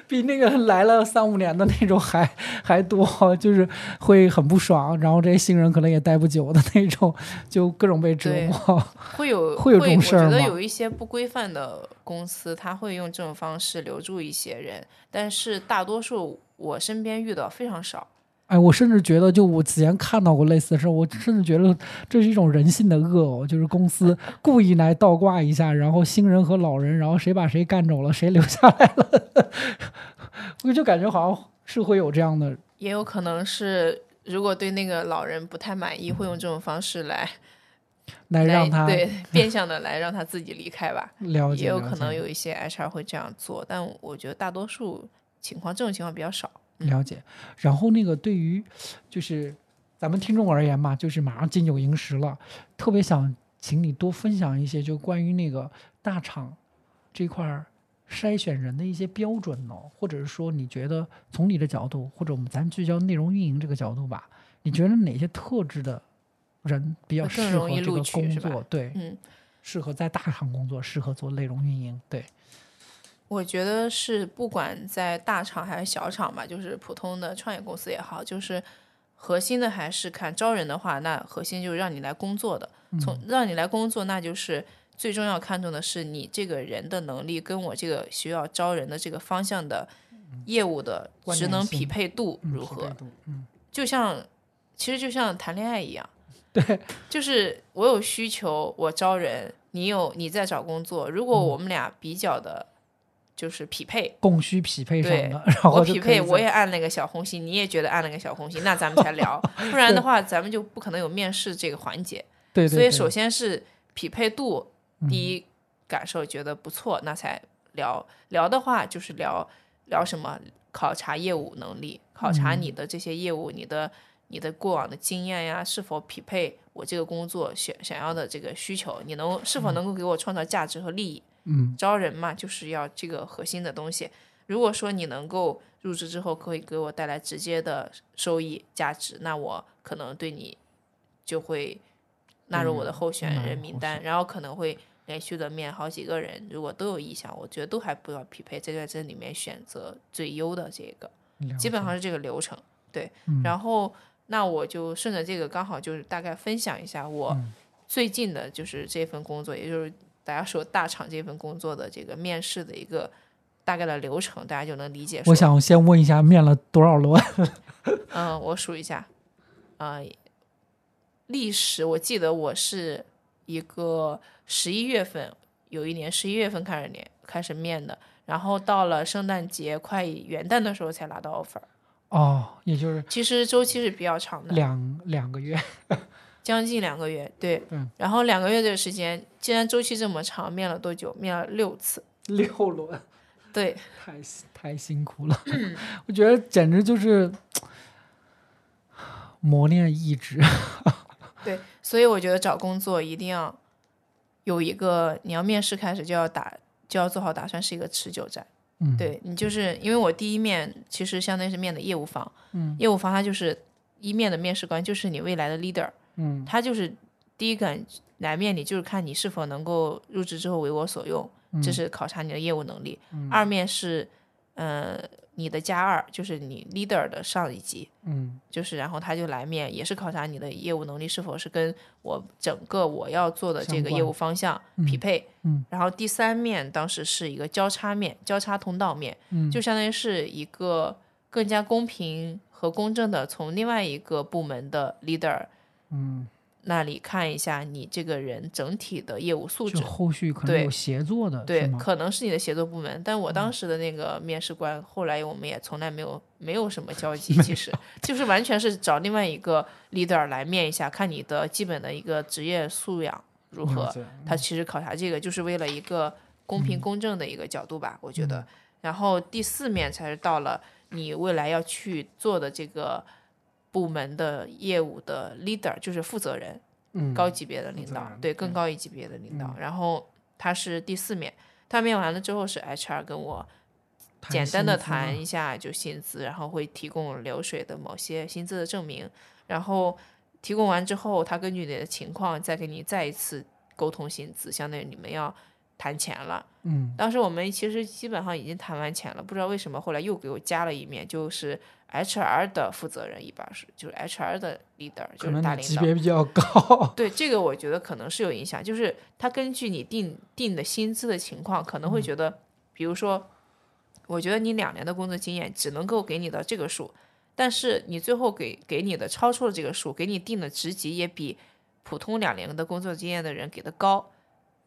比那个来了三五年的那种还还多，就是会很不爽，然后这些新人可能也待不久的那种，就各种被折磨。会有会有这种事儿我觉得有一些不规范的公司，他会用这种方式留住一些人，但是大多数我身边遇到非常少。哎，我甚至觉得，就我之前看到过类似的事儿，我甚至觉得这是一种人性的恶哦，就是公司 故意来倒挂一下，然后新人和老人，然后谁把谁干走了，谁留下来了，我就感觉好像是会有这样的，也有可能是，如果对那个老人不太满意，会用这种方式来来来让他对 变相的来让他自己离开吧。了解，也有可能有一些 HR 会这样做，但我觉得大多数情况这种情况比较少。了解。然后那个对于就是咱们听众而言嘛，就是马上金九银十了，特别想请你多分享一些就关于那个大厂这块儿筛选人的一些标准呢，或者是说你觉得从你的角度，或者我们咱聚焦内容运营这个角度吧，你觉得哪些特质的人比较适合这个工作？对，嗯，适合在大厂工作，适合做内容运营。对，我觉得是不管在大厂还是小厂吧，就是普通的创业公司也好，就是核心的还是看招人的话，那核心就是让你来工作的。从让你来工作，那就是最重要看重的是你这个人的能力跟我这个需要招人的这个方向的业务的职能匹配度嗯如何。嗯，就像其实就像谈恋爱一样，对，就是我有需求，我招人，你有你在找工作，如果我们俩比较的，就是匹配，供需匹配上对的，然后我匹配，我也按那个小红心，你也觉得按那个小红心，那咱们才聊，不然的话，咱们就不可能有面试这个环节。对对对，所以首先是匹配度，嗯第一感受觉得不错，那才聊聊的话就是聊聊什么，考察业务能力，考察嗯你的这些业务，你的你的过往的经验呀，是否匹配我这个工作想想要的这个需求，你能是否能够给我创造价值和利益。嗯招人嘛，就是要这个核心的东西。如果说你能够入职之后可以给我带来直接的收益价值，那我可能对你就会纳入我的候选人名单，然后可能会连续的面好几个人，如果都有意向，我觉得都还不要匹配，在这里面选择最优的这个，基本上是这个流程。对，嗯然后那我就顺着这个，刚好就是大概分享一下我嗯最近的就是这份工作，也就是大家说大厂这份工作的这个面试的一个大概的流程，大家就能理解。我想先问一下，面了多少轮？嗯，我数一下，呃，历史我记得我是一个十一月份，有一年十一月份开始面开始面的，然后到了圣诞节快元旦的时候才拿到 offer。哦，也就是其实周期是比较长的，两两个月，将近两个月，对。嗯。然后两个月的时间，既然周期这么长，面了多久？面了六次，六轮。对，太太辛苦了，我觉得简直就是磨练意志。对，所以我觉得找工作一定要有一个，你要面试开始就要打，就要做好打算，是一个持久战。嗯，对你就是因为我第一面其实相当于是面的业务方，嗯，业务方他就是一面的面试官，就是你未来的 leader，嗯，他就是第一感来面你，就是看你是否能够入职之后为我所用。这是考察你的业务能力。二面是，呃，你的加二，就是你 leader 的上一级。嗯，就是然后他就来面，也是考察你的业务能力是否是跟我整个我要做的这个业务方向匹配。嗯，然后第三面当时是一个交叉面，交叉通道面，就相当于是一个更加公平和公正的从另外一个部门的 leader。嗯。那里看一下你这个人整体的业务素质，后续可能有协作的，对，可能是你的协作部门。但我当时的那个面试官，后来我们也从来没有没有什么交集，其实就是完全是找另外一个 leader 来面一下，看你的基本的一个职业素养如何。他其实考察这个就是为了一个公平公正的一个角度吧，我觉得。然后第四面才是到了你未来要去做的这个。部门的业务的 leader 就是负责人，嗯，高级别的领导，对，更高一级别的领导。然后他是第四面，他面完了之后是 HR 跟我简单的谈一下就薪资，然后会提供流水的某些薪资的证明。然后提供完之后，他根据你的情况再给你再一次沟通薪资，相当于你们要谈钱了。嗯，当时我们其实基本上已经谈完钱了，不知道为什么后来又给我加了一面，就是。HR 的负责人一般是就是 HR 的 leader，就是大领导，级别比较高。对这个，我觉得可能是有影响，就是他根据你定定的薪资的情况，可能会觉得，比如说，我觉得你两年的工作经验只能够给你的这个数，但是你最后给给你的超出了这个数，给你定的职级也比普通两年的工作经验的人给的高，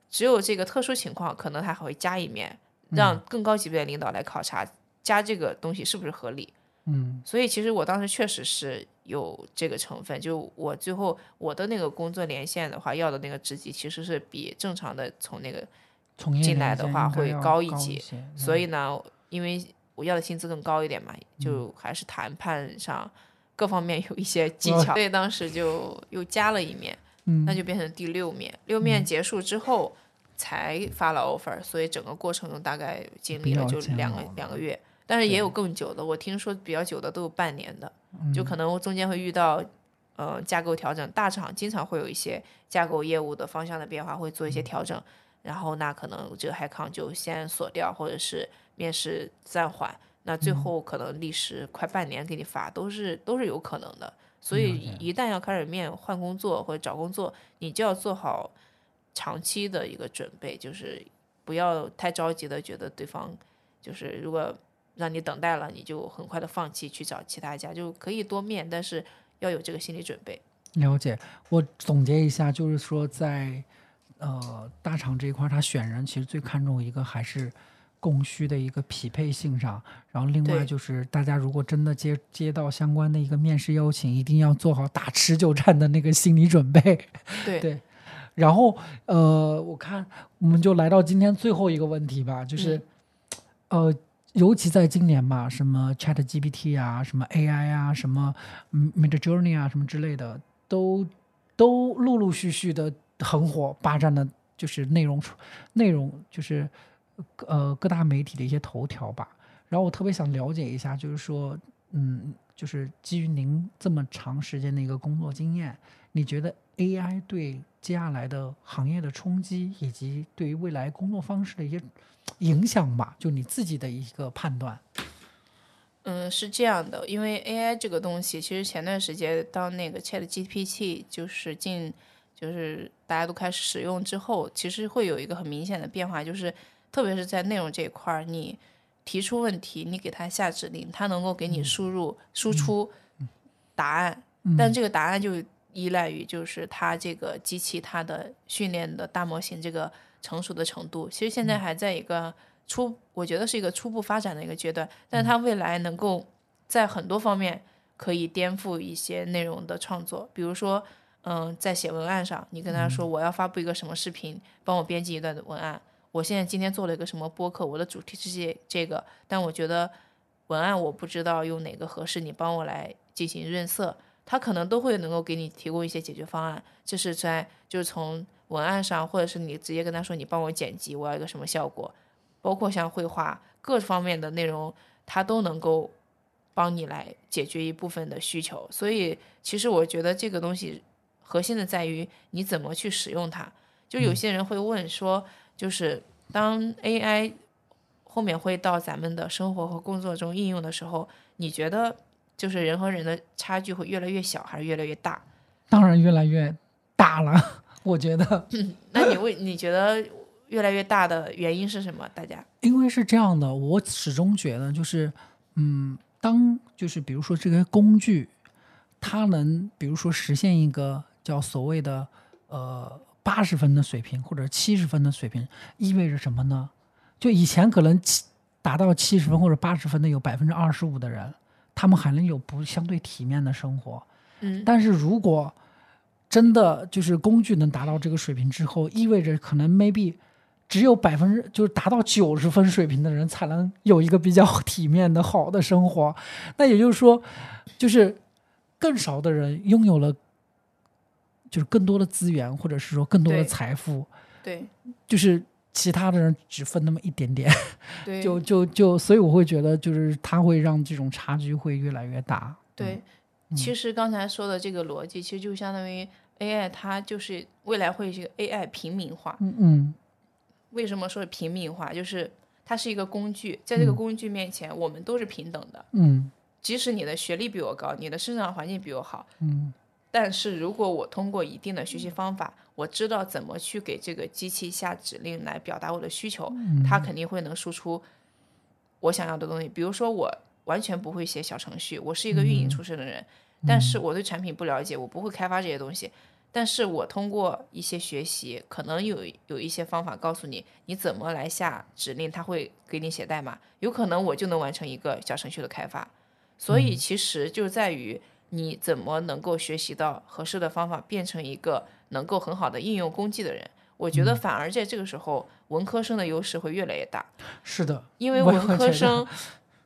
只有这个特殊情况，可能他还会加一面，让更高级别的领导来考察，加这个东西是不是合理。嗯，所以其实我当时确实是有这个成分，就我最后我的那个工作连线的话，要的那个职级其实是比正常的从那个进来的话会高一级，所以呢，因为我要的薪资更高一点嘛，就还是谈判上各方面有一些技巧，所以当时就又加了一面，那就变成第六面，六面结束之后才发了 offer，所以整个过程中大概经历了就两个两个月。但是也有更久的，我听说比较久的都有半年的，就可能中间会遇到，呃，架构调整。大厂经常会有一些架构业务的方向的变化，会做一些调整，然后那可能这个海康就先锁掉，或者是面试暂缓，那最后可能历时快半年给你发，都是都是有可能的。所以一旦要开始面换工作或者找工作，你就要做好长期的一个准备，就是不要太着急的觉得对方就是如果。让你等待了，你就很快的放弃去找其他家，就可以多面，但是要有这个心理准备。了解，我总结一下，就是说在呃大厂这一块，他选人其实最看重一个还是供需的一个匹配性上，然后另外就是大家如果真的接接到相关的一个面试邀请，一定要做好打持久战的那个心理准备。对对，然后呃，我看我们就来到今天最后一个问题吧，就是呃。尤其在今年吧，什么 Chat GPT 啊，什么 AI 啊，什么 Mid Journey 啊，什么之类的，都都陆陆续续的很火，霸占的就是内容内容就是呃各大媒体的一些头条吧。然后我特别想了解一下，就是说，嗯，就是基于您这么长时间的一个工作经验，你觉得 AI 对接下来的行业的冲击，以及对于未来工作方式的一些。影响吧，就你自己的一个判断。嗯，是这样的，因为 AI 这个东西，其实前段时间当那个 Chat GPT 就是进，就是大家都开始使用之后，其实会有一个很明显的变化，就是特别是在内容这一块儿，你提出问题，你给它下指令，它能够给你输入、输出答案，但这个答案就依赖于就是它这个机器它的训练的大模型这个成熟的程度。其实现在还在一个初，我觉得是一个初步发展的一个阶段，但它未来能够在很多方面可以颠覆一些内容的创作，比如说。嗯，在写文案上，你跟他说我要发布一个什么视频，帮我编辑一段文案。我现在今天做了一个什么播客，我的主题是这这个，但我觉得文案我不知道用哪个合适，你帮我来进行润色，他可能都会能够给你提供一些解决方案。这是在就是从文案上，或者是你直接跟他说你帮我剪辑，我要一个什么效果，包括像绘画各方面的内容，他都能够帮你来解决一部分的需求。所以其实我觉得这个东西。核心的在于你怎么去使用它。就有些人会问说，就是当 AI 后面会到咱们的生活和工作中应用的时候，你觉得就是人和人的差距会越来越小，还是越来越大？当然越来越大了，我觉得。那你为你觉得越来越大的原因是什么？大家？因为是这样的，我始终觉得就是，嗯，当就是比如说这个工具，它能比如说实现一个。叫所谓的呃八十分的水平或者七十分的水平，意味着什么呢？就以前可能七达到七十分或者八十分的有百分之二十五的人，他们还能有不相对体面的生活。嗯，但是如果真的就是工具能达到这个水平之后，意味着可能 maybe 只有百分之就是达到九十分水平的人才能有一个比较体面的好的生活。那也就是说，就是更少的人拥有了。就是更多的资源，或者是说更多的财富，对，就是其他的人只分那么一点点，对，就就就，所以我会觉得，就是它会让这种差距会越来越大。对，其实刚才说的这个逻辑，其实就相当于 AI，它就是未来会是 AI 平民化。嗯嗯。为什么说平民化？就是它是一个工具，在这个工具面前，我们都是平等的。嗯。即使你的学历比我高，你的生长环境比我好。嗯。但是如果我通过一定的学习方法，我知道怎么去给这个机器下指令来表达我的需求，它肯定会能输出我想要的东西。比如说，我完全不会写小程序，我是一个运营出身的人，但是我对产品不了解，我不会开发这些东西。但是我通过一些学习，可能有有一些方法告诉你你怎么来下指令，它会给你写代码，有可能我就能完成一个小程序的开发。所以其实就在于。你怎么能够学习到合适的方法，变成一个能够很好的应用工具的人？我觉得反而在这个时候，文科生的优势会越来越大。是的，因为 文科生，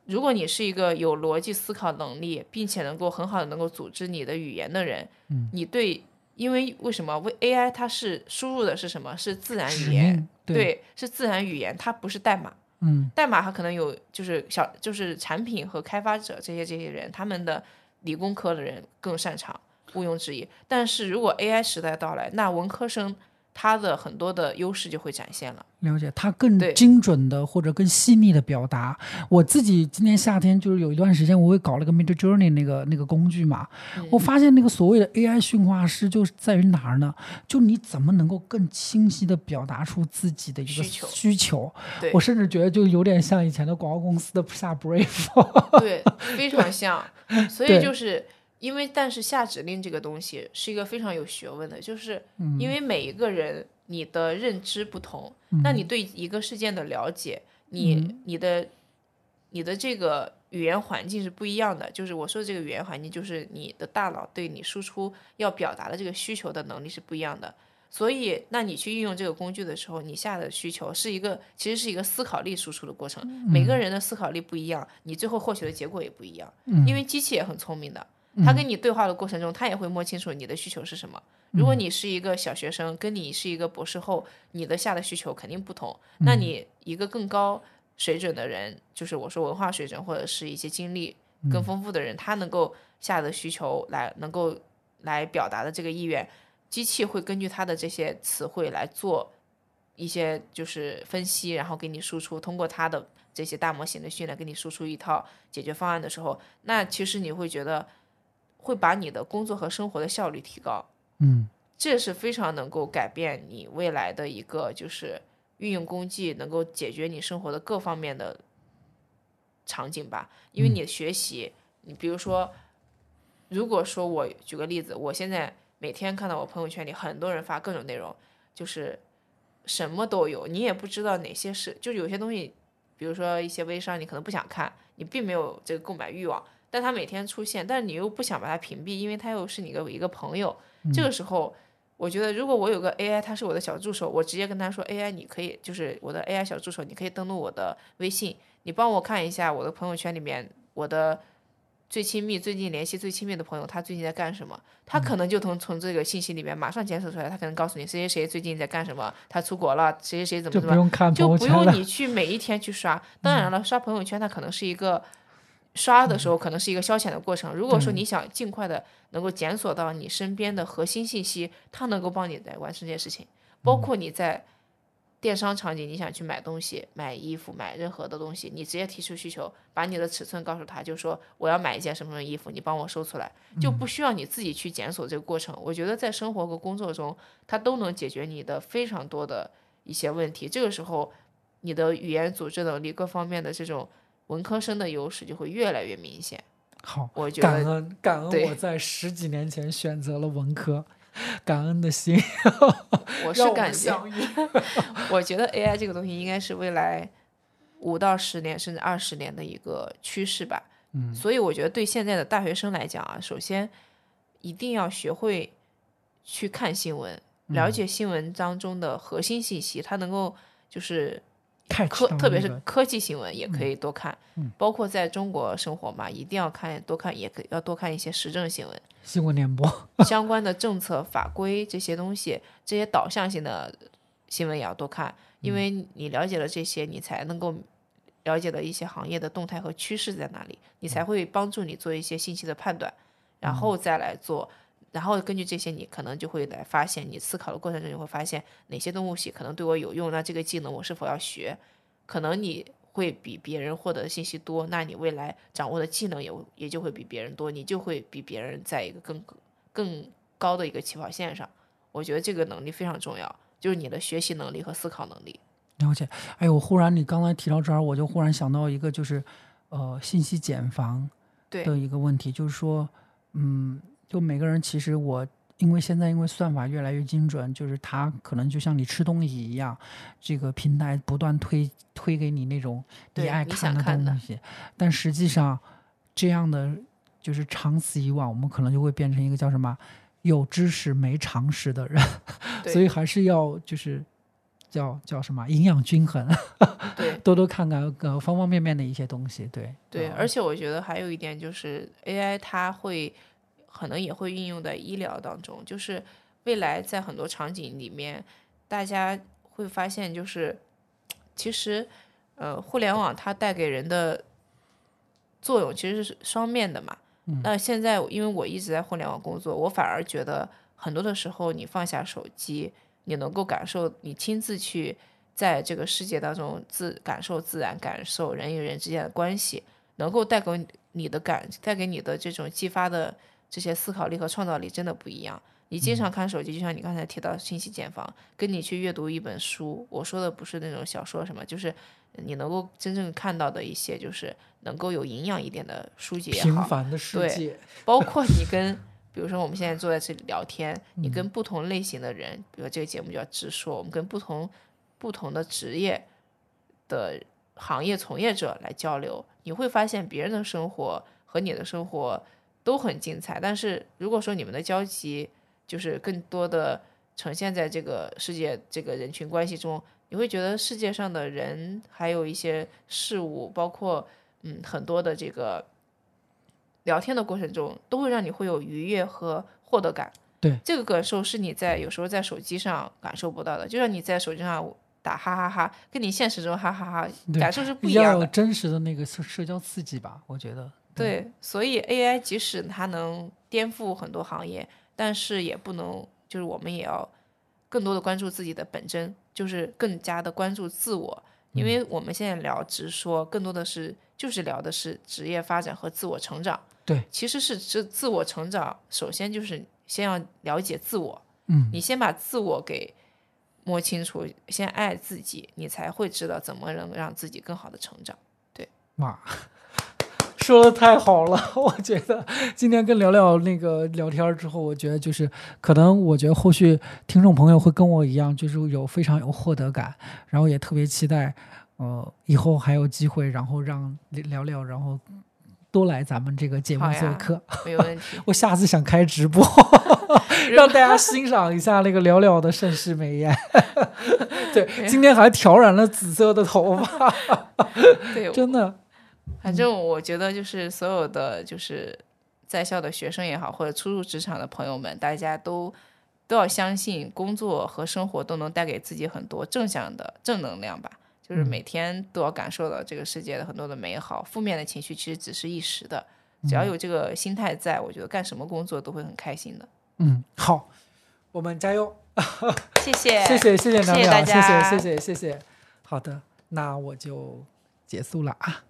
如果你是一个有逻辑思考能力，并且能够很好的能够组织你的语言的人，你对，因为为什么？为 AI 它是输入的是什么？是自然语言，对，是自然语言，它不是代码。嗯，代码它可能有，就是小，就是产品和开发者这些这些人他们的。理工科的人更擅长，毋庸置疑。但是如果 AI 时代到来，那文科生他的很多的优势就会展现了。了解，它更精准的或者更细腻的表达。我自己今年夏天就是有一段时间，我会搞了个 Mid Journey 那个那个工具嘛。我发现那个所谓的 AI 驯化师就是在于哪儿呢？就你怎么能够更清晰的表达出自己的一个需求？我甚至觉得就有点像以前的广告公司的下 brief。对，非常像。所以就是因为，但是下指令这个东西是一个非常有学问的，就是因为每一个人。你的认知不同，那你对一个事件的了解，你你的你的这个语言环境是不一样的。就是我说的这个语言环境，就是你的大脑对你输出要表达的这个需求的能力是不一样的。所以，那你去运用这个工具的时候，你下的需求是一个，其实是一个思考力输出的过程。每个人的思考力不一样，你最后获取的结果也不一样。因为机器也很聪明的。他跟你对话的过程中，他也会摸清楚你的需求是什么。如果你是一个小学生，跟你是一个博士后，你的下的需求肯定不同。那你一个更高水准的人，就是我说文化水准或者是一些经历更丰富的人，他能够下的需求来能够来表达的这个意愿，机器会根据他的这些词汇来做一些就是分析，然后给你输出。通过他的这些大模型的训练，给你输出一套解决方案的时候，那其实你会觉得。会把你的工作和生活的效率提高，嗯，这是非常能够改变你未来的一个，就是运用工具能够解决你生活的各方面的场景吧，因为你学习，你比如说，如果说我举个例子，我现在每天看到我朋友圈里很多人发各种内容，就是什么都有，你也不知道哪些是，就有些东西，比如说一些微商，你可能不想看，你并没有这个购买欲望，但他每天出现，但是你又不想把他屏蔽，因为他又是你的一个朋友，这个时候。我觉得，如果我有个 AI，他是我的小助手，我直接跟他说：“AI，你可以，就是我的 AI 小助手，你可以登录我的微信，你帮我看一下我的朋友圈里面我的最亲密、最近联系最亲密的朋友，他最近在干什么？他可能就从从这个信息里面马上检索出来，他可能告诉你谁谁谁最近在干什么，他出国了，谁谁谁怎么怎么，就不用看就不用你去每一天去刷。当然了，刷朋友圈它可能是一个。刷的时候可能是一个消遣的过程。如果说你想尽快的能够检索到你身边的核心信息，它能够帮你来完成这件事情。包括你在电商场景，你想去买东西、买衣服、买任何的东西，你直接提出需求，把你的尺寸告诉他，就说我要买一件什么什么衣服，你帮我收出来，就不需要你自己去检索这个过程。我觉得在生活和工作中，它都能解决你的非常多的一些问题。这个时候，你的语言组织能力各方面的这种。文科生的优势就会越来越明显。好，我觉得感恩感恩我在十几年前选择了文科，感恩的心。我是感觉。我觉得 AI 这个东西应该是未来五到十年甚至二十年的一个趋势吧。嗯，所以我觉得对现在的大学生来讲啊，首先一定要学会去看新闻，了嗯解新闻当中的核心信息，它能够就是太科，特别是科技新闻也可以多看，嗯包括在中国生活嘛，一定要看多看，也可以要多看一些时政新闻。新闻联播。相关的政策法规这些东西，这些导向性的新闻也要多看，因为你了解了这些，你才能够了解了一些行业的动态和趋势在哪里，你才会帮助你做一些信息的判断，然后再来做，然后根据这些，你可能就会来发现，你思考的过程中你会发现哪些东西可能对我有用，那这个技能我是否要学？可能你会比别人获得的信息多，那你未来掌握的技能也也就会比别人多，你就会比别人在一个更更高的一个起跑线上。我觉得这个能力非常重要，就是你的学习能力和思考能力。了解，哎，我忽然你刚才提到这儿，我就忽然想到一个，就是呃，信息茧房对的一个问题，就是说，嗯，就每个人其实我因为现在因为算法越来越精准，就是它可能就像你吃东西一样，这个平台不断推推给你那种你爱看的东西，但实际上这样的就是长此以往，我们可能就会变成一个叫什么有知识没常识的人，所以还是要就是叫叫什么营养均衡。对。多多看看呃方方面面的一些东西，对。对，嗯。而且我觉得还有一点就是 AI 它会可能也会运用在医疗当中，就是未来在很多场景里面，大家会发现就是其实呃互联网它带给人的作用其实是双面的嘛。那现在因为我一直在互联网工作，我反而觉得很多的时候你放下手机，你能够感受，你亲自去在这个世界当中自感受自然，感受人与人之间的关系，能够带给你的感，带给你的这种激发的这些思考力和创造力真的不一样。你经常看手机，就像你刚才提到信息茧房，跟你去阅读一本书，我说的不是那种小说什么，就是你能够真正看到的一些，就是能够有营养一点的书籍也好，平凡的世对界，包括你跟，比如说我们现在坐在这里聊天，你跟不同类型的人，比如这个节目就叫直说，我们跟不同不同的职业的行业从业者来交流，你会发现别人的生活和你的生活都很精彩。但是如果说你们的交集就是更多的呈现在这个世界这个人群关系中，你会觉得世界上的人还有一些事物，包括嗯很多的这个聊天的过程中，都会让你会有愉悦和获得感。对，这个感受是你在有时候在手机上感受不到的，就像你在手机上打哈哈哈，跟你现实中哈哈哈感受是不一要有样的。真实的那个社社交刺激吧，我觉得。对，所以 AI 即使它能颠覆很多行业，但是也不能，就是我们也要更多的关注自己的本真，就是更加的关注自我，因为我们现在聊直说，更多的是就是聊的是职业发展和自我成长。对，其实是自自我成长，首先就是先要了解自我，嗯，你先把自我给摸清楚，先爱自己，你才会知道怎么能让自己更好的成长。对。哇，说的太好了，我觉得今天跟聊聊那个聊天之后，我觉得就是可能，我觉得后续听众朋友会跟我一样，就是有非常有获得感，然后也特别期待，呃，以后还有机会，然后让聊聊，然后多来咱们这个节目做客，没有问题。我下次想开直播，让大家欣赏一下那个聊聊的盛世美颜。对，今天还挑染了紫色的头发，对，真的。反正我觉得，就是所有的就是在校的学生也好，或者初入职场的朋友们，大家都都要相信，工作和生活都能带给自己很多正向的正能量吧。就是每天都要感受到这个世界的很多的美好，负面的情绪其实只是一时的。只要有这个心态在，我觉得干什么工作都会很开心的。嗯，好，我们加油！谢谢，谢谢，谢谢大家，谢谢，谢谢，谢谢。好的，那我就结束了啊。